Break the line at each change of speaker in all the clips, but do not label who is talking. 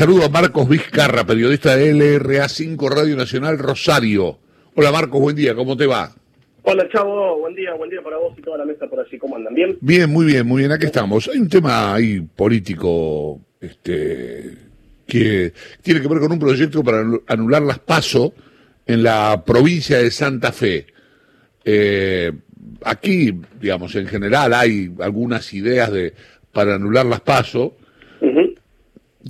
saludo a Marcos Vizcarra, periodista de LRA5 Radio Nacional Rosario. Hola Marcos, buen día, ¿cómo te va?
Hola Chavo, buen día, buen día para vos y toda la mesa por allí, ¿cómo andan? ¿Bien?
Bien, muy bien, muy bien, aquí estamos. Hay un tema ahí político este, que tiene que ver con un proyecto para anular las PASO en la provincia de Santa Fe. Eh, aquí, digamos, en general hay algunas ideas de para anular las PASO,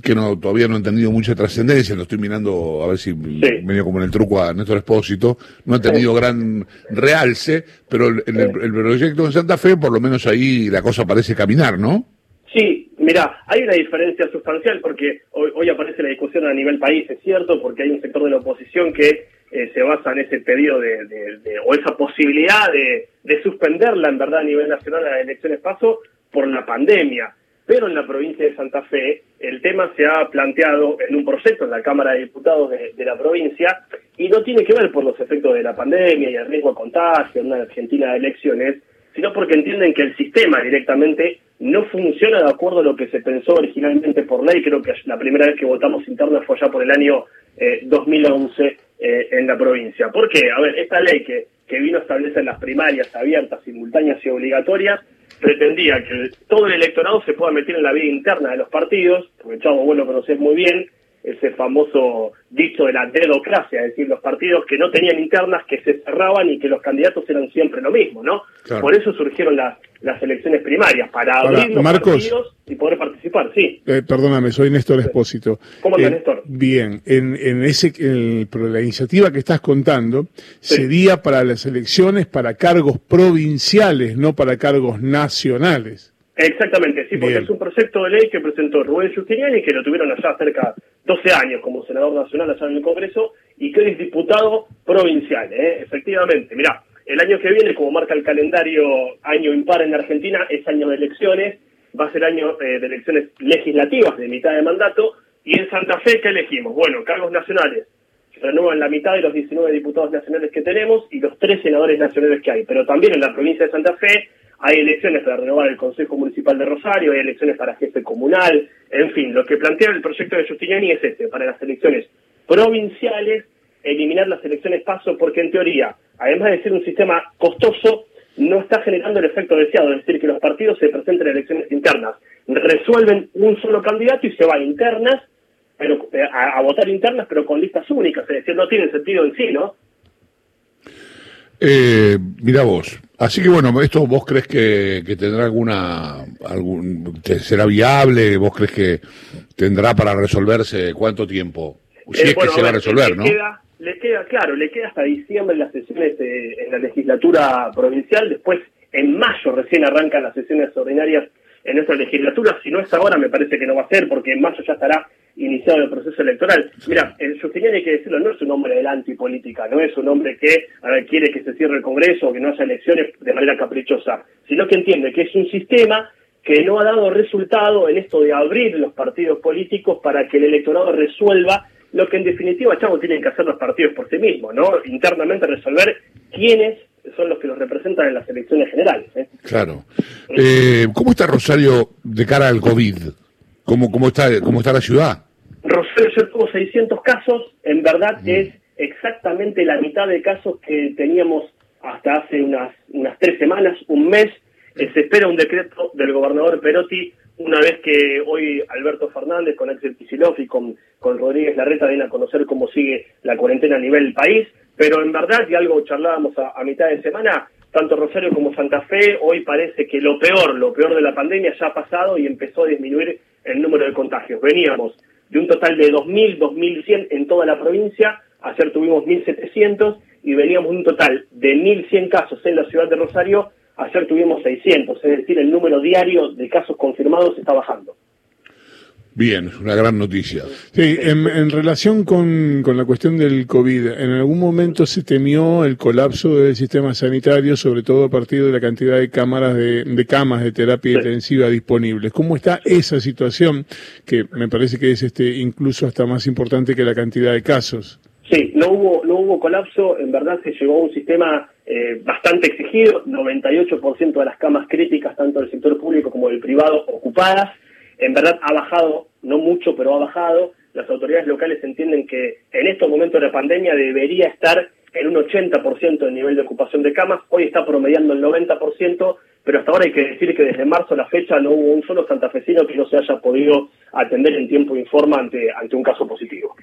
que no todavía no han tenido mucha trascendencia, lo estoy mirando a ver si medio como en el truco a Néstor Espósito, no han tenido gran realce, pero en el, proyecto de Santa Fe por lo menos ahí la cosa parece caminar, ¿no?
Sí, mira, hay una diferencia sustancial porque hoy, aparece la discusión a nivel país, es cierto, porque hay un sector de la oposición que eh, se basa en ese pedido de, o esa posibilidad de, de suspenderla en verdad a nivel nacional a las elecciones paso por la pandemia pero en la provincia de Santa Fe el tema se ha planteado en un proyecto en la Cámara de Diputados de, la provincia y no tiene que ver por los efectos de la pandemia y el riesgo de contagio en una Argentina de elecciones, sino porque entienden que el sistema directamente no funciona de acuerdo a lo que se pensó originalmente por ley. Creo que la primera vez que votamos interna fue ya por el año 2011 eh, eh, en la provincia. ¿Por qué? A ver, esta ley que, que vino a establecer las primarias abiertas, simultáneas y obligatorias, pretendía que todo el electorado se pueda meter en la vida interna de los partidos, porque Chavo, vos lo conocés muy bien, ese famoso dicho de la dedocracia, es decir, los partidos que no tenían internas, que se cerraban y que los candidatos eran siempre lo mismo, ¿no? Por eso surgieron las, las elecciones primarias, para abrir los partidos y poder participar, sí.
Eh, perdóname, soy Néstor Espósito.
¿Cómo estás, eh, Néstor?
Bien, en, en ese, la iniciativa que estás contando sería para las elecciones para cargos provinciales, no para cargos nacionales.
Exactamente, sí, porque es un proyecto de ley que presentó Rubén Justiniani, que lo tuvieron allá cerca 12 años como senador nacional allá en el Congreso, y que es diputado provincial, ¿eh? efectivamente. Mirá, el año que viene, como marca el calendario año impar en Argentina, es año de elecciones, va a ser año eh, de elecciones legislativas de mitad de mandato, y en Santa Fe, ¿qué elegimos? Bueno, cargos nacionales. Renuevan la mitad de los 19 diputados nacionales que tenemos y los tres senadores nacionales que hay. Pero también en la provincia de Santa Fe hay elecciones para renovar el Consejo Municipal de Rosario, hay elecciones para jefe comunal, en fin, lo que plantea el proyecto de Justiniani es este, para las elecciones provinciales, eliminar las elecciones paso, porque en teoría, además de ser un sistema costoso, no está generando el efecto deseado, es decir, que los partidos se presenten en elecciones internas, resuelven un solo candidato y se va a internas, pero eh, a, votar internas, pero con listas únicas, es decir, no tiene sentido en sí, ¿no?
Eh, mira vos, así que bueno, esto vos crees que, tendrá alguna, algún, será viable, vos crees que tendrá para resolverse cuánto tiempo, si es que se va a resolver, ¿no?
le queda, claro, le queda hasta diciembre las sesiones en la legislatura provincial, después en mayo recién arrancan las sesiones ordinarias en nuestra legislatura, si no es ahora me parece que no va a ser, porque en mayo ya estará iniciado el proceso electoral. Mira, el Justiniani hay que decirlo, no es un hombre de la antipolítica, no es un hombre que quiere que se cierre el Congreso o que no haya elecciones de manera caprichosa, sino que entiende que es un sistema que no ha dado resultado en esto de abrir los partidos políticos para que el electorado resuelva lo que en definitiva, Chavo, tienen que hacer los partidos por sí mismos, ¿no? Internamente resolver quiénes son los que los representan en las elecciones generales. ¿eh?
Claro. Eh, ¿Cómo está Rosario de cara al COVID? ¿Cómo, cómo, está, cómo está la ciudad?
Rosario tuvo 600 casos, en verdad mm. es exactamente la mitad de casos que teníamos hasta hace unas, unas tres semanas, un mes. Eh, se espera un decreto del gobernador Perotti una vez que hoy Alberto Fernández con Axel Kicillof y con, con Rodríguez Larreta vienen a conocer cómo sigue la cuarentena a nivel país, pero en verdad, y algo charlábamos a, a mitad de semana, tanto Rosario como Santa Fe, hoy parece que lo peor, lo peor de la pandemia ya ha pasado y empezó a disminuir el número de contagios. Veníamos de un total de 2.000, 2.100 en toda la provincia, ayer tuvimos 1.700 y veníamos de un total de 1.100 casos en la ciudad de Rosario, ayer tuvimos 600, es decir, el número diario de casos confirmados está bajando.
Bien, es una gran noticia.
Sí, en, relación con, la cuestión del COVID, ¿en algún momento se temió el colapso del sistema sanitario, sobre todo a partir de la cantidad de cámaras de, camas de terapia intensiva disponibles? ¿Cómo está esa situación, que me parece que es este incluso hasta más importante que la cantidad de casos?
Sí, no hubo, no hubo colapso, en verdad se llegó a un sistema eh, bastante exigido, 98% de las camas críticas, tanto del sector público como del privado, ocupadas en verdad ha bajado, no mucho, pero ha bajado. las autoridades locales entienden que en estos momentos de la pandemia debería estar en un 80% del nivel de ocupación de camas, hoy está promediando el 90%, pero hasta ahora hay que decir que desde marzo a la fecha no hubo un solo santafesino que no se haya podido atender en tiempo informa ante, ante un caso positivo.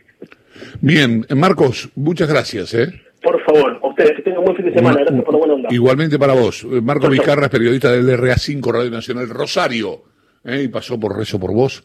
Bien, Marcos, muchas gracias. ¿eh?
Por favor, a ustedes que tengan un buen fin de semana. Gracias por la buena onda.
Igualmente para vos. Marcos Vizcarra es periodista del RA5 Radio Nacional Rosario. ¿Eh? Y pasó por Rezo por Vos.